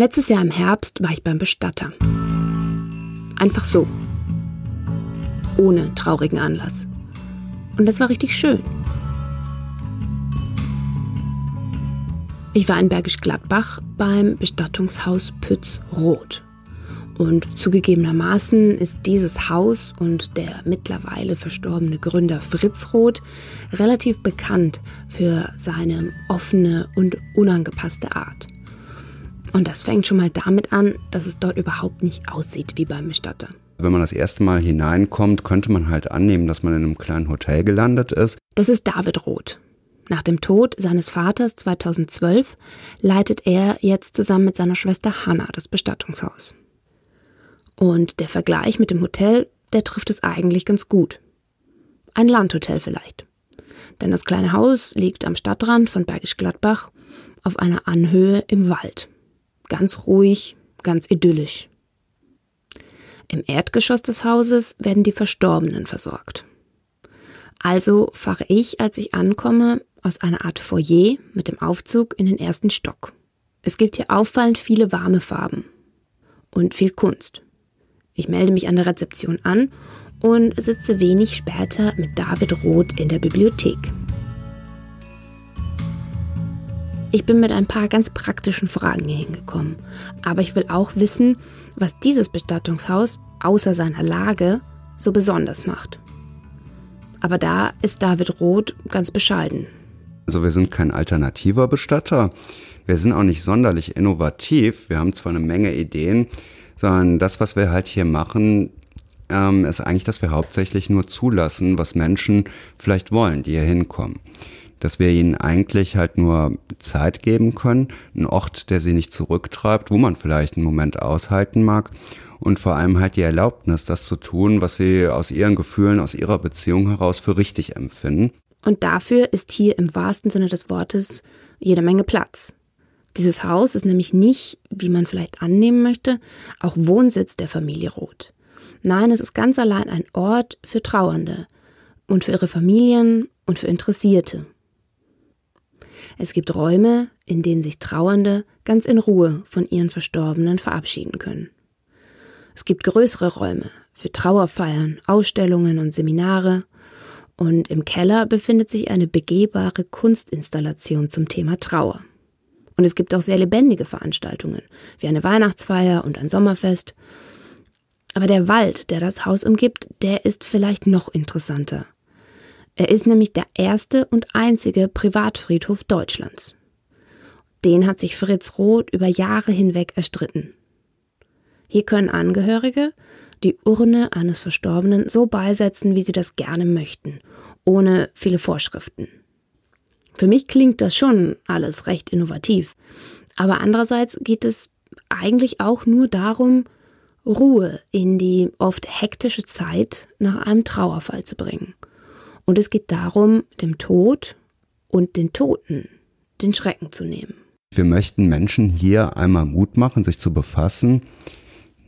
Letztes Jahr im Herbst war ich beim Bestatter. Einfach so. Ohne traurigen Anlass. Und das war richtig schön. Ich war in Bergisch Gladbach beim Bestattungshaus Pütz-Roth. Und zugegebenermaßen ist dieses Haus und der mittlerweile verstorbene Gründer Fritz Roth relativ bekannt für seine offene und unangepasste Art. Und das fängt schon mal damit an, dass es dort überhaupt nicht aussieht wie beim Bestatter. Wenn man das erste Mal hineinkommt, könnte man halt annehmen, dass man in einem kleinen Hotel gelandet ist. Das ist David Roth. Nach dem Tod seines Vaters 2012 leitet er jetzt zusammen mit seiner Schwester Hannah das Bestattungshaus. Und der Vergleich mit dem Hotel, der trifft es eigentlich ganz gut. Ein Landhotel vielleicht. Denn das kleine Haus liegt am Stadtrand von Bergisch Gladbach auf einer Anhöhe im Wald. Ganz ruhig, ganz idyllisch. Im Erdgeschoss des Hauses werden die Verstorbenen versorgt. Also fahre ich, als ich ankomme, aus einer Art Foyer mit dem Aufzug in den ersten Stock. Es gibt hier auffallend viele warme Farben und viel Kunst. Ich melde mich an der Rezeption an und sitze wenig später mit David Roth in der Bibliothek. Ich bin mit ein paar ganz praktischen Fragen hier hingekommen, aber ich will auch wissen, was dieses Bestattungshaus außer seiner Lage so besonders macht. Aber da ist David Roth ganz bescheiden. Also wir sind kein alternativer Bestatter. Wir sind auch nicht sonderlich innovativ. Wir haben zwar eine Menge Ideen, sondern das, was wir halt hier machen, ähm, ist eigentlich, dass wir hauptsächlich nur zulassen, was Menschen vielleicht wollen, die hier hinkommen. Dass wir ihnen eigentlich halt nur Zeit geben können, einen Ort, der sie nicht zurücktreibt, wo man vielleicht einen Moment aushalten mag und vor allem halt die Erlaubnis, das zu tun, was sie aus ihren Gefühlen, aus ihrer Beziehung heraus für richtig empfinden. Und dafür ist hier im wahrsten Sinne des Wortes jede Menge Platz. Dieses Haus ist nämlich nicht, wie man vielleicht annehmen möchte, auch Wohnsitz der Familie Roth. Nein, es ist ganz allein ein Ort für Trauernde und für ihre Familien und für Interessierte. Es gibt Räume, in denen sich Trauernde ganz in Ruhe von ihren Verstorbenen verabschieden können. Es gibt größere Räume für Trauerfeiern, Ausstellungen und Seminare. Und im Keller befindet sich eine begehbare Kunstinstallation zum Thema Trauer. Und es gibt auch sehr lebendige Veranstaltungen, wie eine Weihnachtsfeier und ein Sommerfest. Aber der Wald, der das Haus umgibt, der ist vielleicht noch interessanter. Er ist nämlich der erste und einzige Privatfriedhof Deutschlands. Den hat sich Fritz Roth über Jahre hinweg erstritten. Hier können Angehörige die Urne eines Verstorbenen so beisetzen, wie sie das gerne möchten, ohne viele Vorschriften. Für mich klingt das schon alles recht innovativ. Aber andererseits geht es eigentlich auch nur darum, Ruhe in die oft hektische Zeit nach einem Trauerfall zu bringen. Und es geht darum, dem Tod und den Toten den Schrecken zu nehmen. Wir möchten Menschen hier einmal Mut machen, sich zu befassen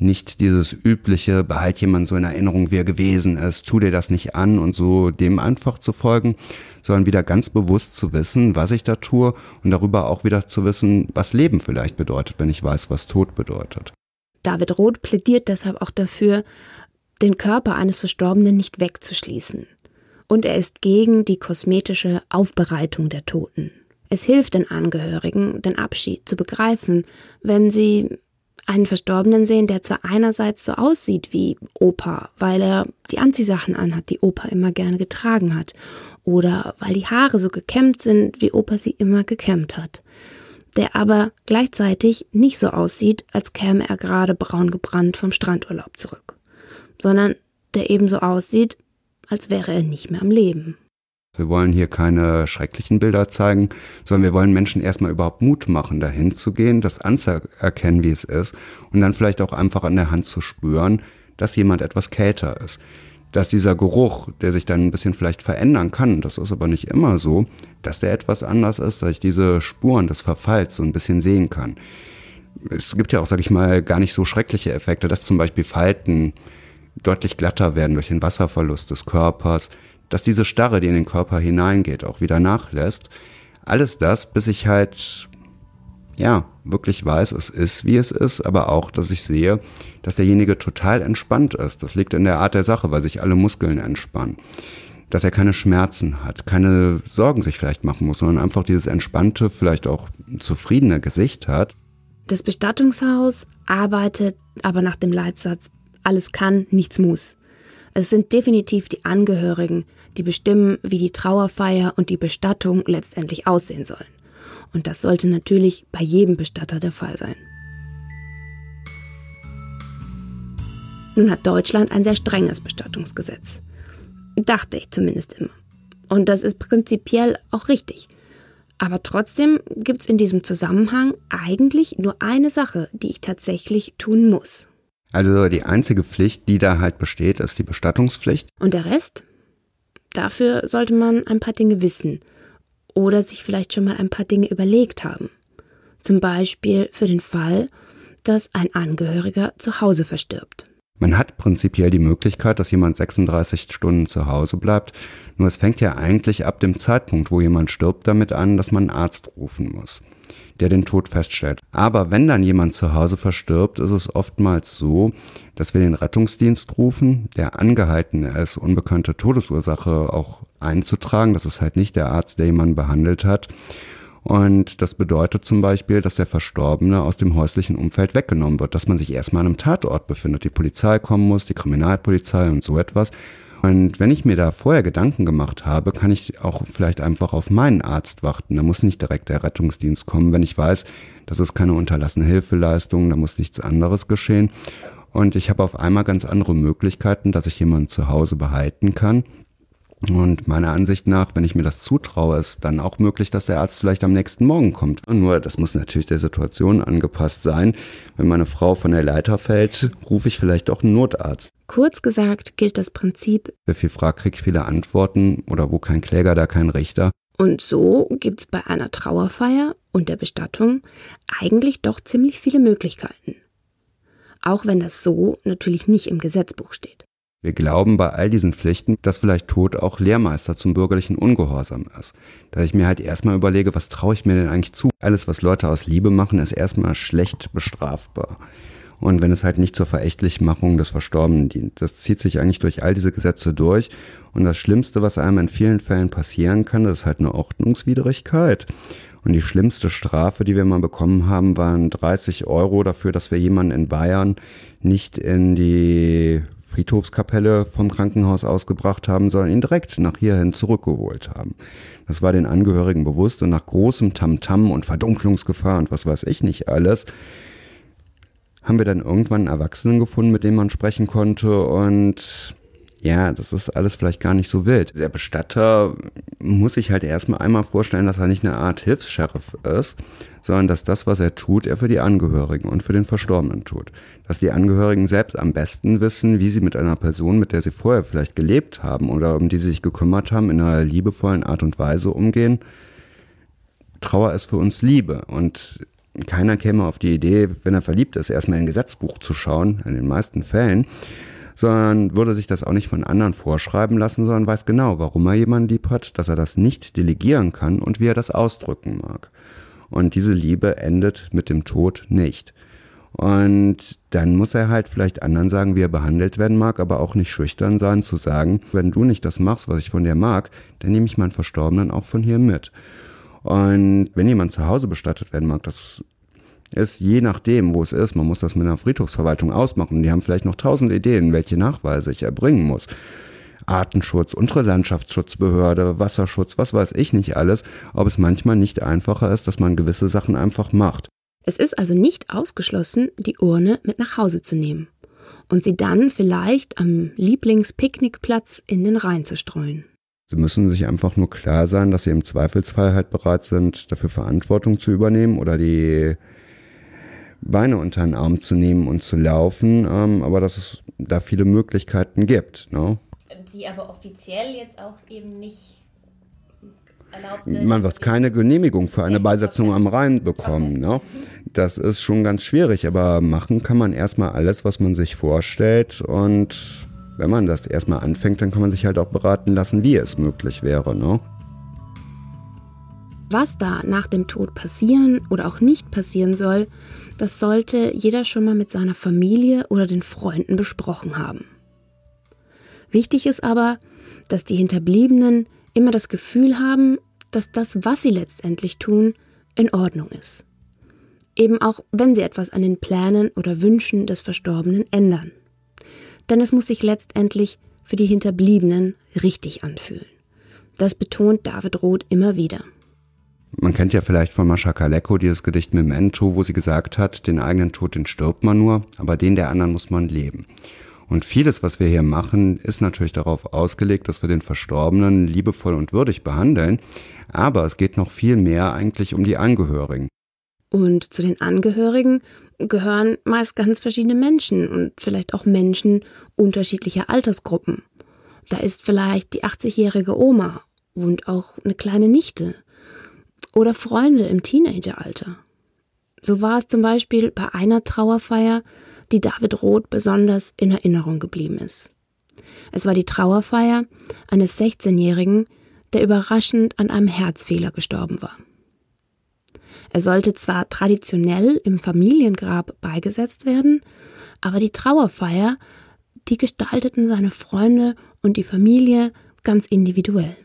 nicht dieses übliche, behalt jemand so in Erinnerung, wie er gewesen ist, tu dir das nicht an und so dem einfach zu folgen, sondern wieder ganz bewusst zu wissen, was ich da tue und darüber auch wieder zu wissen, was Leben vielleicht bedeutet, wenn ich weiß, was Tod bedeutet. David Roth plädiert deshalb auch dafür, den Körper eines Verstorbenen nicht wegzuschließen. Und er ist gegen die kosmetische Aufbereitung der Toten. Es hilft den Angehörigen, den Abschied zu begreifen, wenn sie einen Verstorbenen sehen, der zwar einerseits so aussieht wie Opa, weil er die Anziehsachen anhat, die Opa immer gerne getragen hat, oder weil die Haare so gekämmt sind, wie Opa sie immer gekämmt hat, der aber gleichzeitig nicht so aussieht, als käme er gerade braun gebrannt vom Strandurlaub zurück, sondern der ebenso aussieht, als wäre er nicht mehr am Leben. Wir wollen hier keine schrecklichen Bilder zeigen, sondern wir wollen Menschen erstmal überhaupt Mut machen, dahin zu gehen, das anzuerkennen, wie es ist und dann vielleicht auch einfach an der Hand zu spüren, dass jemand etwas kälter ist. Dass dieser Geruch, der sich dann ein bisschen vielleicht verändern kann, das ist aber nicht immer so, dass der etwas anders ist, dass ich diese Spuren des Verfalls so ein bisschen sehen kann. Es gibt ja auch, sag ich mal, gar nicht so schreckliche Effekte, dass zum Beispiel Falten deutlich glatter werden durch den Wasserverlust des Körpers, dass diese Starre, die in den Körper hineingeht, auch wieder nachlässt. Alles das, bis ich halt ja, wirklich weiß, es ist, wie es ist, aber auch, dass ich sehe, dass derjenige total entspannt ist. Das liegt in der Art der Sache, weil sich alle Muskeln entspannen. Dass er keine Schmerzen hat, keine Sorgen sich vielleicht machen muss, sondern einfach dieses entspannte, vielleicht auch zufriedene Gesicht hat. Das Bestattungshaus arbeitet aber nach dem Leitsatz, alles kann, nichts muss. Es sind definitiv die Angehörigen, die bestimmen, wie die Trauerfeier und die Bestattung letztendlich aussehen sollen. Und das sollte natürlich bei jedem Bestatter der Fall sein. Nun hat Deutschland ein sehr strenges Bestattungsgesetz. Dachte ich zumindest immer. Und das ist prinzipiell auch richtig. Aber trotzdem gibt es in diesem Zusammenhang eigentlich nur eine Sache, die ich tatsächlich tun muss. Also die einzige Pflicht, die da halt besteht, ist die Bestattungspflicht. Und der Rest? Dafür sollte man ein paar Dinge wissen oder sich vielleicht schon mal ein paar Dinge überlegt haben. Zum Beispiel für den Fall, dass ein Angehöriger zu Hause verstirbt. Man hat prinzipiell die Möglichkeit, dass jemand 36 Stunden zu Hause bleibt. Nur es fängt ja eigentlich ab dem Zeitpunkt, wo jemand stirbt, damit an, dass man einen Arzt rufen muss, der den Tod feststellt. Aber wenn dann jemand zu Hause verstirbt, ist es oftmals so, dass wir den Rettungsdienst rufen, der angehalten ist, unbekannte Todesursache auch einzutragen. Das ist halt nicht der Arzt, der jemanden behandelt hat. Und das bedeutet zum Beispiel, dass der Verstorbene aus dem häuslichen Umfeld weggenommen wird, dass man sich erstmal an einem Tatort befindet, die Polizei kommen muss, die Kriminalpolizei und so etwas. Und wenn ich mir da vorher Gedanken gemacht habe, kann ich auch vielleicht einfach auf meinen Arzt warten. Da muss nicht direkt der Rettungsdienst kommen, wenn ich weiß, das ist keine unterlassene Hilfeleistung, da muss nichts anderes geschehen. Und ich habe auf einmal ganz andere Möglichkeiten, dass ich jemanden zu Hause behalten kann. Und meiner Ansicht nach, wenn ich mir das zutraue, ist dann auch möglich, dass der Arzt vielleicht am nächsten Morgen kommt. Nur, das muss natürlich der Situation angepasst sein. Wenn meine Frau von der Leiter fällt, rufe ich vielleicht doch einen Notarzt. Kurz gesagt gilt das Prinzip, wer viel fragt, kriegt viele Antworten oder wo kein Kläger, da kein Richter. Und so gibt es bei einer Trauerfeier und der Bestattung eigentlich doch ziemlich viele Möglichkeiten. Auch wenn das so natürlich nicht im Gesetzbuch steht. Wir glauben bei all diesen Pflichten, dass vielleicht Tod auch Lehrmeister zum bürgerlichen Ungehorsam ist. Da ich mir halt erstmal überlege, was traue ich mir denn eigentlich zu? Alles, was Leute aus Liebe machen, ist erstmal schlecht bestrafbar. Und wenn es halt nicht zur Verächtlichmachung des Verstorbenen dient. Das zieht sich eigentlich durch all diese Gesetze durch. Und das Schlimmste, was einem in vielen Fällen passieren kann, das ist halt eine Ordnungswidrigkeit. Und die schlimmste Strafe, die wir mal bekommen haben, waren 30 Euro dafür, dass wir jemanden in Bayern nicht in die Friedhofskapelle vom Krankenhaus ausgebracht haben, sondern ihn direkt nach hierhin zurückgeholt haben. Das war den Angehörigen bewusst und nach großem Tamtam -Tam und Verdunklungsgefahr und was weiß ich nicht alles, haben wir dann irgendwann einen Erwachsenen gefunden, mit dem man sprechen konnte und ja, das ist alles vielleicht gar nicht so wild. Der Bestatter muss sich halt erstmal einmal vorstellen, dass er nicht eine Art Hilfs-Sheriff ist, sondern dass das, was er tut, er für die Angehörigen und für den Verstorbenen tut. Dass die Angehörigen selbst am besten wissen, wie sie mit einer Person, mit der sie vorher vielleicht gelebt haben oder um die sie sich gekümmert haben, in einer liebevollen Art und Weise umgehen. Trauer ist für uns Liebe und keiner käme auf die Idee, wenn er verliebt ist, erstmal in ein Gesetzbuch zu schauen, in den meisten Fällen sondern würde sich das auch nicht von anderen vorschreiben lassen, sondern weiß genau, warum er jemanden lieb hat, dass er das nicht delegieren kann und wie er das ausdrücken mag. Und diese Liebe endet mit dem Tod nicht. Und dann muss er halt vielleicht anderen sagen, wie er behandelt werden mag, aber auch nicht schüchtern sein, zu sagen, wenn du nicht das machst, was ich von dir mag, dann nehme ich meinen Verstorbenen auch von hier mit. Und wenn jemand zu Hause bestattet werden mag, das ist je nachdem, wo es ist. Man muss das mit einer Friedhofsverwaltung ausmachen. Die haben vielleicht noch tausend Ideen, welche Nachweise ich erbringen muss. Artenschutz, unsere Landschaftsschutzbehörde, Wasserschutz, was weiß ich nicht alles, ob es manchmal nicht einfacher ist, dass man gewisse Sachen einfach macht. Es ist also nicht ausgeschlossen, die Urne mit nach Hause zu nehmen und sie dann vielleicht am Lieblingspicknickplatz in den Rhein zu streuen. Sie müssen sich einfach nur klar sein, dass sie im Zweifelsfall halt bereit sind, dafür Verantwortung zu übernehmen oder die Beine unter den Arm zu nehmen und zu laufen, ähm, aber dass es da viele Möglichkeiten gibt. Ne? Die aber offiziell jetzt auch eben nicht erlaubt sind. Man wird keine Genehmigung für eine Beisetzung am Rhein bekommen. Ne? Das ist schon ganz schwierig, aber machen kann man erstmal alles, was man sich vorstellt und wenn man das erstmal anfängt, dann kann man sich halt auch beraten lassen, wie es möglich wäre. Ne? Was da nach dem Tod passieren oder auch nicht passieren soll, das sollte jeder schon mal mit seiner Familie oder den Freunden besprochen haben. Wichtig ist aber, dass die Hinterbliebenen immer das Gefühl haben, dass das, was sie letztendlich tun, in Ordnung ist. Eben auch, wenn sie etwas an den Plänen oder Wünschen des Verstorbenen ändern. Denn es muss sich letztendlich für die Hinterbliebenen richtig anfühlen. Das betont David Roth immer wieder. Man kennt ja vielleicht von Mascha Kaleko dieses Gedicht Memento, wo sie gesagt hat, den eigenen Tod, den stirbt man nur, aber den der anderen muss man leben. Und vieles, was wir hier machen, ist natürlich darauf ausgelegt, dass wir den Verstorbenen liebevoll und würdig behandeln. Aber es geht noch viel mehr eigentlich um die Angehörigen. Und zu den Angehörigen gehören meist ganz verschiedene Menschen und vielleicht auch Menschen unterschiedlicher Altersgruppen. Da ist vielleicht die 80-jährige Oma und auch eine kleine Nichte oder Freunde im Teenageralter. So war es zum Beispiel bei einer Trauerfeier, die David Roth besonders in Erinnerung geblieben ist. Es war die Trauerfeier eines 16-Jährigen, der überraschend an einem Herzfehler gestorben war. Er sollte zwar traditionell im Familiengrab beigesetzt werden, aber die Trauerfeier, die gestalteten seine Freunde und die Familie ganz individuell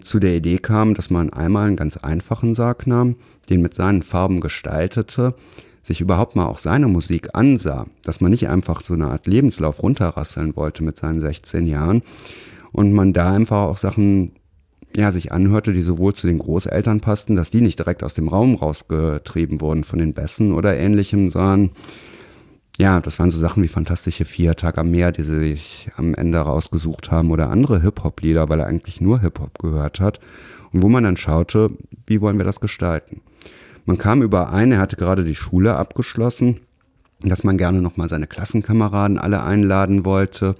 zu der Idee kam, dass man einmal einen ganz einfachen Sarg nahm, den mit seinen Farben gestaltete, sich überhaupt mal auch seine Musik ansah, dass man nicht einfach so eine Art Lebenslauf runterrasseln wollte mit seinen 16 Jahren und man da einfach auch Sachen ja, sich anhörte, die sowohl zu den Großeltern passten, dass die nicht direkt aus dem Raum rausgetrieben wurden von den Bässen oder ähnlichem, sondern ja, das waren so Sachen wie Fantastische Vier, Tag am Meer, die sie sich am Ende rausgesucht haben oder andere Hip-Hop-Lieder, weil er eigentlich nur Hip-Hop gehört hat. Und wo man dann schaute, wie wollen wir das gestalten? Man kam überein, er hatte gerade die Schule abgeschlossen, dass man gerne nochmal seine Klassenkameraden alle einladen wollte,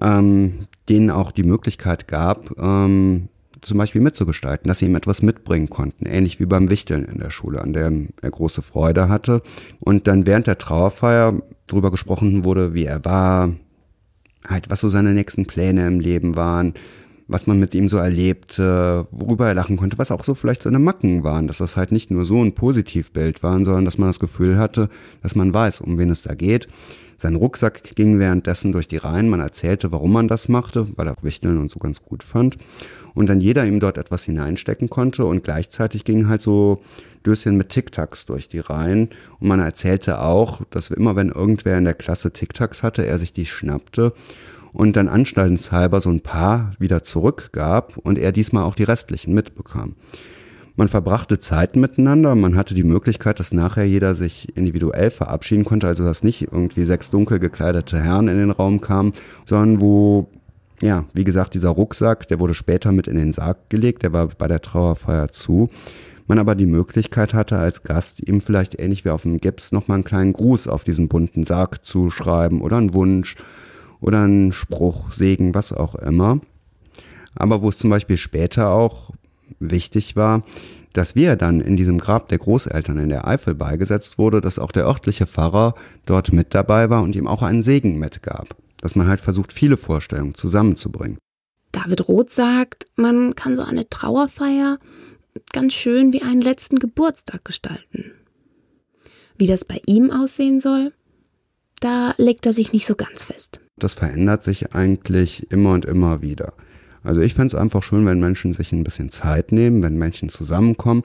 ähm, denen auch die Möglichkeit gab, ähm, zum Beispiel mitzugestalten, dass sie ihm etwas mitbringen konnten, ähnlich wie beim Wichteln in der Schule, an dem er große Freude hatte. Und dann während der Trauerfeier darüber gesprochen wurde, wie er war, halt, was so seine nächsten Pläne im Leben waren, was man mit ihm so erlebte, worüber er lachen konnte, was auch so vielleicht seine Macken waren, dass das halt nicht nur so ein Positivbild waren, sondern dass man das Gefühl hatte, dass man weiß, um wen es da geht. Sein Rucksack ging währenddessen durch die Reihen, man erzählte, warum man das machte, weil er Wichteln und so ganz gut fand und dann jeder ihm dort etwas hineinstecken konnte und gleichzeitig gingen halt so Döschen mit Tic-Tacs durch die Reihen und man erzählte auch, dass immer wenn irgendwer in der Klasse Tic-Tacs hatte, er sich die schnappte und dann anstaltenshalber so ein paar wieder zurückgab und er diesmal auch die restlichen mitbekam. Man verbrachte Zeit miteinander, man hatte die Möglichkeit, dass nachher jeder sich individuell verabschieden konnte, also dass nicht irgendwie sechs dunkel gekleidete Herren in den Raum kamen, sondern wo ja, wie gesagt, dieser Rucksack, der wurde später mit in den Sarg gelegt, der war bei der Trauerfeier zu. Man aber die Möglichkeit hatte, als Gast ihm vielleicht ähnlich wie auf dem Gips nochmal einen kleinen Gruß auf diesen bunten Sarg zu schreiben oder einen Wunsch oder einen Spruch, Segen, was auch immer. Aber wo es zum Beispiel später auch wichtig war, dass wir dann in diesem Grab der Großeltern in der Eifel beigesetzt wurde, dass auch der örtliche Pfarrer dort mit dabei war und ihm auch einen Segen mitgab dass man halt versucht, viele Vorstellungen zusammenzubringen. David Roth sagt, man kann so eine Trauerfeier ganz schön wie einen letzten Geburtstag gestalten. Wie das bei ihm aussehen soll, da legt er sich nicht so ganz fest. Das verändert sich eigentlich immer und immer wieder. Also ich fände es einfach schön, wenn Menschen sich ein bisschen Zeit nehmen, wenn Menschen zusammenkommen,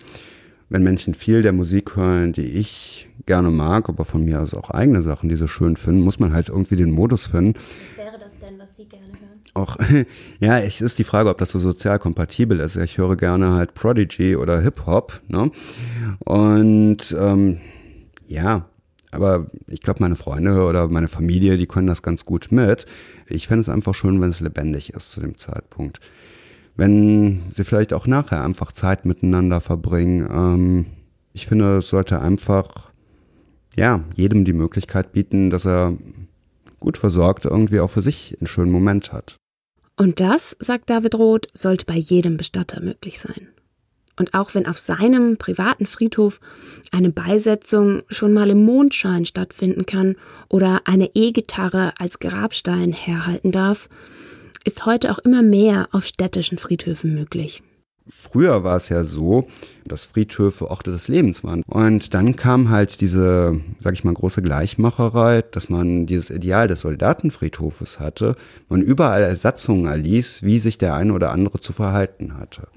wenn Menschen viel der Musik hören, die ich gerne mag, aber von mir aus auch eigene Sachen, die sie schön finden, muss man halt irgendwie den Modus finden. Was wäre das denn, was Sie gerne hören? Auch, ja, es ist die Frage, ob das so sozial kompatibel ist. Ich höre gerne halt Prodigy oder Hip-Hop, ne? Und ähm, ja, aber ich glaube, meine Freunde oder meine Familie, die können das ganz gut mit. Ich fände es einfach schön, wenn es lebendig ist zu dem Zeitpunkt wenn sie vielleicht auch nachher einfach Zeit miteinander verbringen. Ähm, ich finde, es sollte einfach ja, jedem die Möglichkeit bieten, dass er gut versorgt irgendwie auch für sich einen schönen Moment hat. Und das, sagt David Roth, sollte bei jedem Bestatter möglich sein. Und auch wenn auf seinem privaten Friedhof eine Beisetzung schon mal im Mondschein stattfinden kann oder eine E-Gitarre als Grabstein herhalten darf, ist heute auch immer mehr auf städtischen Friedhöfen möglich. Früher war es ja so, dass Friedhöfe Orte des Lebens waren. Und dann kam halt diese, sag ich mal, große Gleichmacherei, dass man dieses Ideal des Soldatenfriedhofes hatte, man überall Ersatzungen erließ, wie sich der eine oder andere zu verhalten hatte.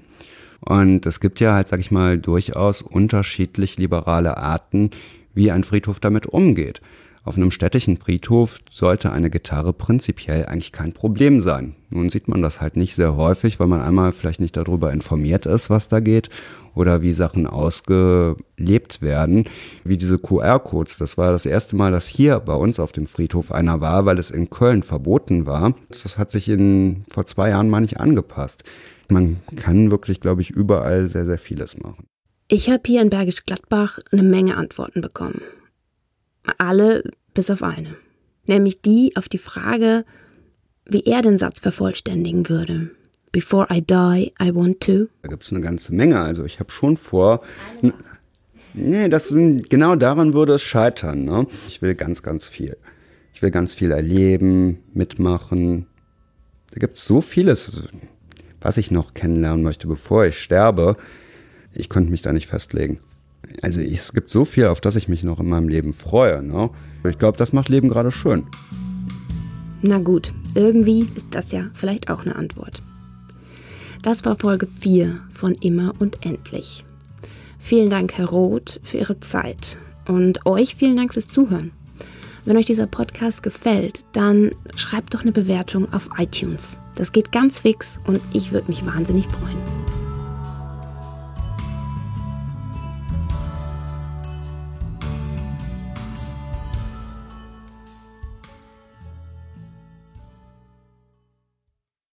Und es gibt ja halt, sag ich mal, durchaus unterschiedlich liberale Arten, wie ein Friedhof damit umgeht. Auf einem städtischen Friedhof sollte eine Gitarre prinzipiell eigentlich kein Problem sein. Nun sieht man das halt nicht sehr häufig, weil man einmal vielleicht nicht darüber informiert ist, was da geht oder wie Sachen ausgelebt werden, wie diese QR-Codes. Das war das erste Mal, dass hier bei uns auf dem Friedhof einer war, weil es in Köln verboten war. Das hat sich in, vor zwei Jahren mal nicht angepasst. Man kann wirklich, glaube ich, überall sehr, sehr vieles machen. Ich habe hier in Bergisch Gladbach eine Menge Antworten bekommen. Alle bis auf eine. Nämlich die auf die Frage, wie er den Satz vervollständigen würde. Before I die, I want to. Da gibt es eine ganze Menge. Also ich habe schon vor. Nee, das, genau daran würde es scheitern. Ne? Ich will ganz, ganz viel. Ich will ganz viel erleben, mitmachen. Da gibt es so vieles, was ich noch kennenlernen möchte, bevor ich sterbe. Ich konnte mich da nicht festlegen also es gibt so viel, auf das ich mich noch in meinem Leben freue. Ne? Ich glaube, das macht Leben gerade schön. Na gut, irgendwie ist das ja vielleicht auch eine Antwort. Das war Folge 4 von Immer und Endlich. Vielen Dank, Herr Roth, für Ihre Zeit und euch vielen Dank fürs Zuhören. Wenn euch dieser Podcast gefällt, dann schreibt doch eine Bewertung auf iTunes. Das geht ganz fix und ich würde mich wahnsinnig freuen.